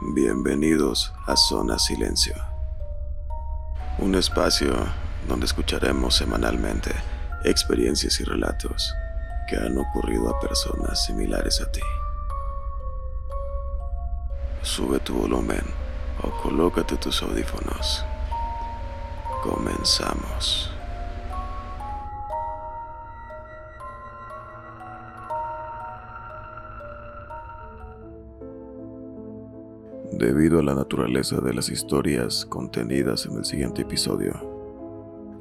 Bienvenidos a Zona Silencio, un espacio donde escucharemos semanalmente experiencias y relatos que han ocurrido a personas similares a ti. Sube tu volumen o colócate tus audífonos. Comenzamos. Debido a la naturaleza de las historias contenidas en el siguiente episodio,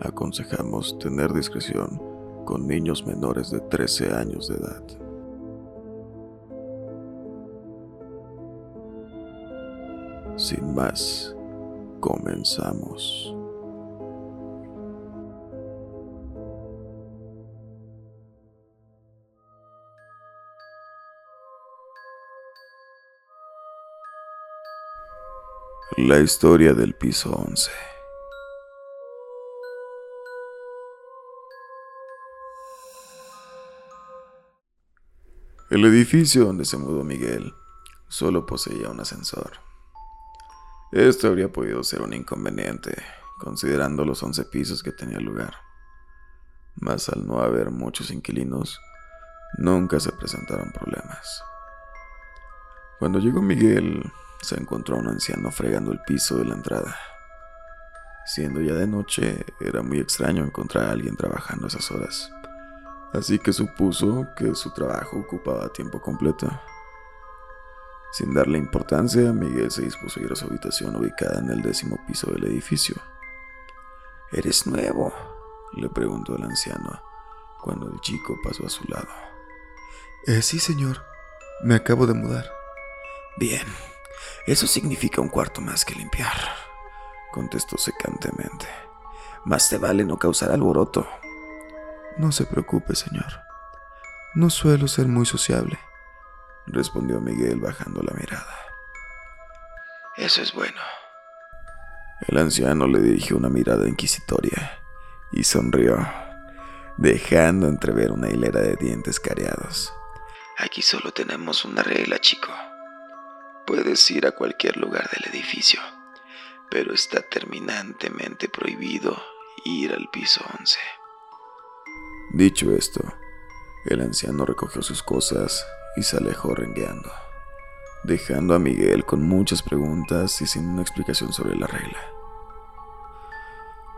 aconsejamos tener discreción con niños menores de 13 años de edad. Sin más, comenzamos. La historia del piso 11. El edificio donde se mudó Miguel solo poseía un ascensor. Esto habría podido ser un inconveniente, considerando los 11 pisos que tenía lugar. Mas al no haber muchos inquilinos, nunca se presentaron problemas. Cuando llegó Miguel, se encontró a un anciano fregando el piso de la entrada. Siendo ya de noche, era muy extraño encontrar a alguien trabajando a esas horas, así que supuso que su trabajo ocupaba tiempo completo. Sin darle importancia, Miguel se dispuso a ir a su habitación ubicada en el décimo piso del edificio. ¿Eres nuevo? le preguntó el anciano cuando el chico pasó a su lado. Eh, sí, señor. Me acabo de mudar. Bien, eso significa un cuarto más que limpiar, contestó secantemente. Más te vale no causar alboroto. No se preocupe, señor. No suelo ser muy sociable, respondió Miguel bajando la mirada. Eso es bueno. El anciano le dirigió una mirada inquisitoria y sonrió, dejando entrever una hilera de dientes careados. Aquí solo tenemos una regla, chico. Puedes ir a cualquier lugar del edificio, pero está terminantemente prohibido ir al piso 11. Dicho esto, el anciano recogió sus cosas y se alejó rengueando, dejando a Miguel con muchas preguntas y sin una explicación sobre la regla.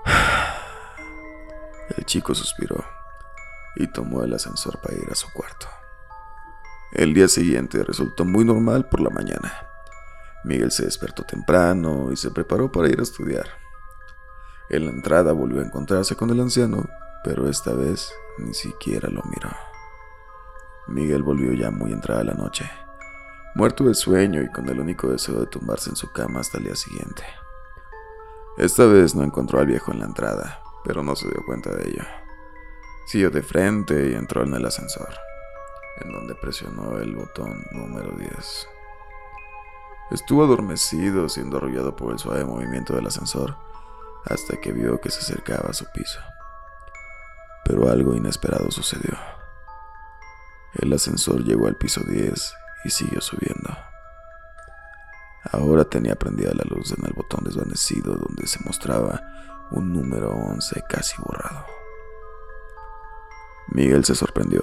El chico suspiró y tomó el ascensor para ir a su cuarto. El día siguiente resultó muy normal por la mañana. Miguel se despertó temprano y se preparó para ir a estudiar. En la entrada volvió a encontrarse con el anciano, pero esta vez ni siquiera lo miró. Miguel volvió ya muy entrada la noche, muerto de sueño y con el único deseo de tumbarse en su cama hasta el día siguiente. Esta vez no encontró al viejo en la entrada, pero no se dio cuenta de ello. Siguió de frente y entró en el ascensor en donde presionó el botón número 10. Estuvo adormecido, siendo arrollado por el suave movimiento del ascensor, hasta que vio que se acercaba a su piso. Pero algo inesperado sucedió. El ascensor llegó al piso 10 y siguió subiendo. Ahora tenía prendida la luz en el botón desvanecido donde se mostraba un número 11 casi borrado. Miguel se sorprendió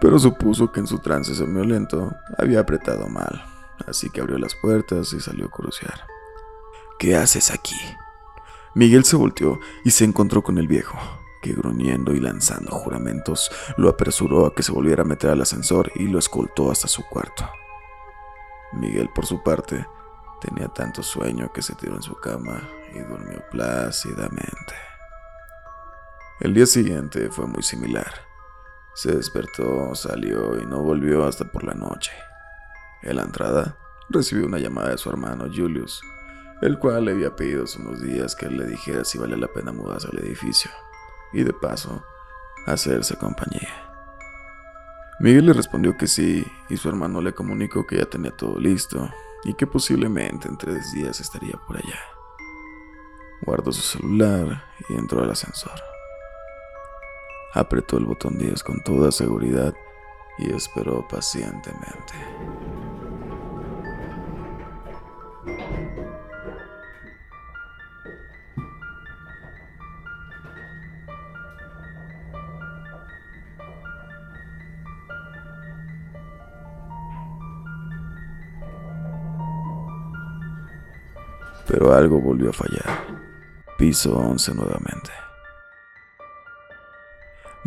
pero supuso que en su trance somnolento había apretado mal, así que abrió las puertas y salió a crucear. ¿Qué haces aquí? Miguel se volteó y se encontró con el viejo, que gruñendo y lanzando juramentos lo apresuró a que se volviera a meter al ascensor y lo escoltó hasta su cuarto. Miguel, por su parte, tenía tanto sueño que se tiró en su cama y durmió plácidamente. El día siguiente fue muy similar. Se despertó, salió y no volvió hasta por la noche. En la entrada, recibió una llamada de su hermano Julius, el cual le había pedido hace unos días que le dijera si vale la pena mudarse al edificio, y de paso, hacerse compañía. Miguel le respondió que sí, y su hermano le comunicó que ya tenía todo listo, y que posiblemente en tres días estaría por allá. Guardó su celular y entró al ascensor apretó el botón 10 con toda seguridad y esperó pacientemente. Pero algo volvió a fallar. Piso 11 nuevamente.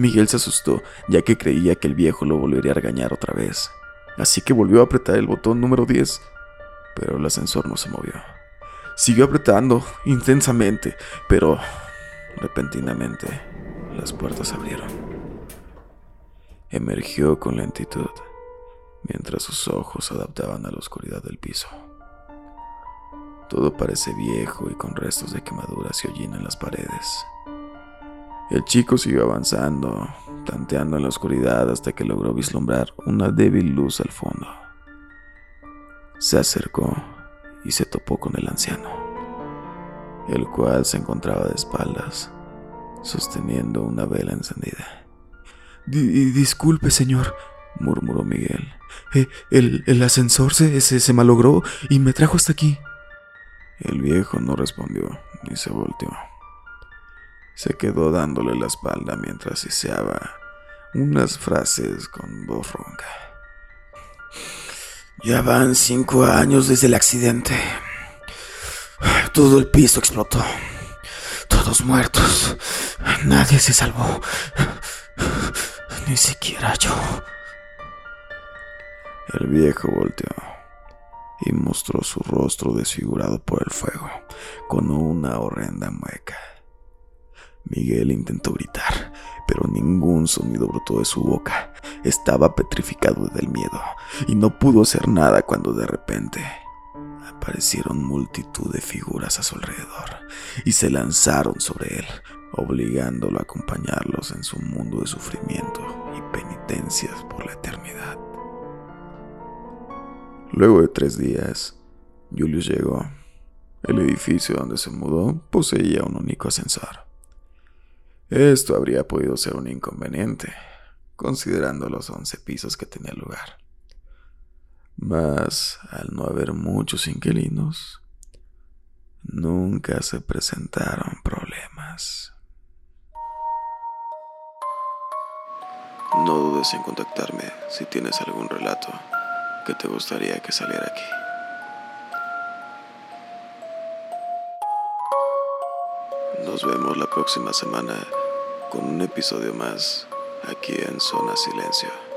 Miguel se asustó, ya que creía que el viejo lo volvería a regañar otra vez. Así que volvió a apretar el botón número 10, pero el ascensor no se movió. Siguió apretando intensamente, pero repentinamente las puertas abrieron. Emergió con lentitud, mientras sus ojos se adaptaban a la oscuridad del piso. Todo parece viejo y con restos de quemaduras y hollín en las paredes. El chico siguió avanzando, tanteando en la oscuridad hasta que logró vislumbrar una débil luz al fondo. Se acercó y se topó con el anciano, el cual se encontraba de espaldas, sosteniendo una vela encendida. disculpe, señor, murmuró Miguel. Eh, el, ascensor se, se malogró y me trajo hasta aquí. El viejo no respondió ni se volteó. Se quedó dándole la espalda mientras siseaba unas frases con voz ronca. Ya van cinco años desde el accidente. Todo el piso explotó. Todos muertos. Nadie se salvó. Ni siquiera yo. El viejo volteó y mostró su rostro desfigurado por el fuego, con una horrenda mueca. Miguel intentó gritar, pero ningún sonido brotó de su boca. Estaba petrificado del miedo y no pudo hacer nada cuando de repente aparecieron multitud de figuras a su alrededor y se lanzaron sobre él, obligándolo a acompañarlos en su mundo de sufrimiento y penitencias por la eternidad. Luego de tres días, Julius llegó. El edificio donde se mudó poseía un único ascensor. Esto habría podido ser un inconveniente, considerando los once pisos que tenía lugar. Mas, al no haber muchos inquilinos, nunca se presentaron problemas. No dudes en contactarme si tienes algún relato que te gustaría que saliera aquí. Nos vemos la próxima semana con un episodio más aquí en Zona Silencio.